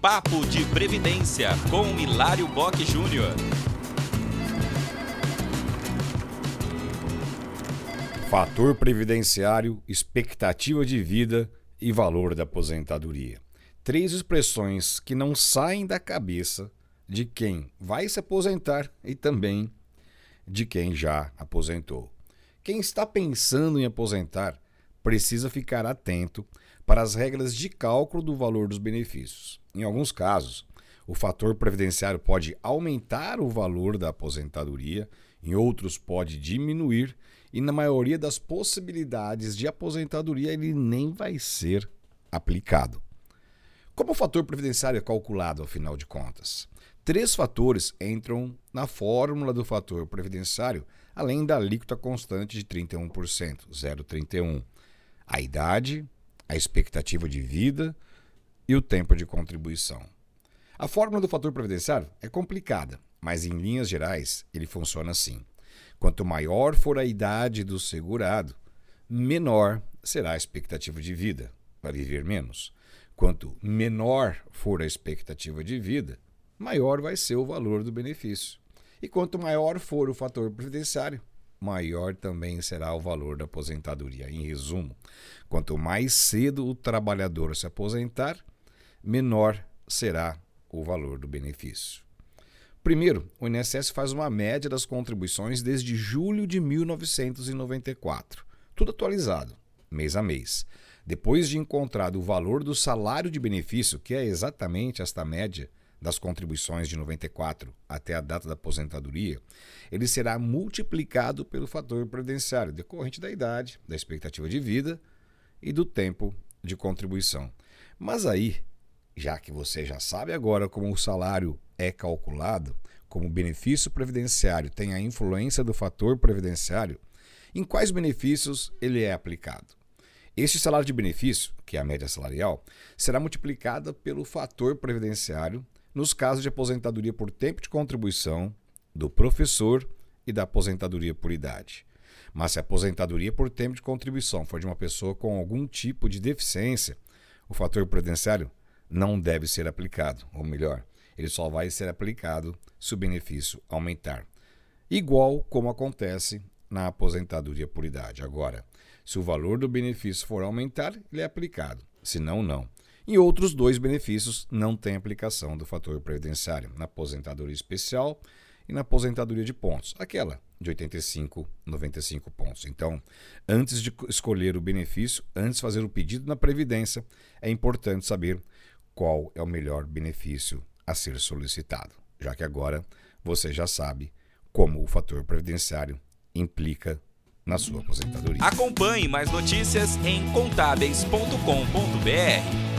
Papo de Previdência com Hilário Bock Júnior. Fator previdenciário, expectativa de vida e valor da aposentadoria. Três expressões que não saem da cabeça de quem vai se aposentar e também de quem já aposentou. Quem está pensando em aposentar precisa ficar atento para as regras de cálculo do valor dos benefícios. Em alguns casos, o fator previdenciário pode aumentar o valor da aposentadoria, em outros pode diminuir, e na maioria das possibilidades de aposentadoria ele nem vai ser aplicado. Como o fator previdenciário é calculado, afinal de contas? Três fatores entram na fórmula do fator previdenciário, além da alíquota constante de 31%, 0,31. A idade, a expectativa de vida e o tempo de contribuição. A fórmula do fator previdenciário é complicada, mas em linhas gerais ele funciona assim. Quanto maior for a idade do segurado, menor será a expectativa de vida, para viver menos. Quanto menor for a expectativa de vida, maior vai ser o valor do benefício. E quanto maior for o fator previdenciário, maior também será o valor da aposentadoria. Em resumo, quanto mais cedo o trabalhador se aposentar, menor será o valor do benefício. Primeiro, o INSS faz uma média das contribuições desde julho de 1994, tudo atualizado, mês a mês. Depois de encontrado o valor do salário de benefício, que é exatamente esta média, das contribuições de 94 até a data da aposentadoria, ele será multiplicado pelo fator previdenciário decorrente da idade, da expectativa de vida e do tempo de contribuição. Mas aí, já que você já sabe agora como o salário é calculado, como o benefício previdenciário tem a influência do fator previdenciário, em quais benefícios ele é aplicado? Este salário de benefício, que é a média salarial, será multiplicada pelo fator previdenciário nos casos de aposentadoria por tempo de contribuição do professor e da aposentadoria por idade. Mas se a aposentadoria por tempo de contribuição for de uma pessoa com algum tipo de deficiência, o fator previdenciário não deve ser aplicado, ou melhor, ele só vai ser aplicado se o benefício aumentar. Igual como acontece na aposentadoria por idade. Agora, se o valor do benefício for aumentar, ele é aplicado, se não, não. E outros dois benefícios não têm aplicação do fator previdenciário, na aposentadoria especial e na aposentadoria de pontos, aquela de 85, 95 pontos. Então, antes de escolher o benefício, antes de fazer o pedido na Previdência, é importante saber qual é o melhor benefício a ser solicitado, já que agora você já sabe como o fator previdenciário implica na sua aposentadoria. Acompanhe mais notícias em contábeis.com.br.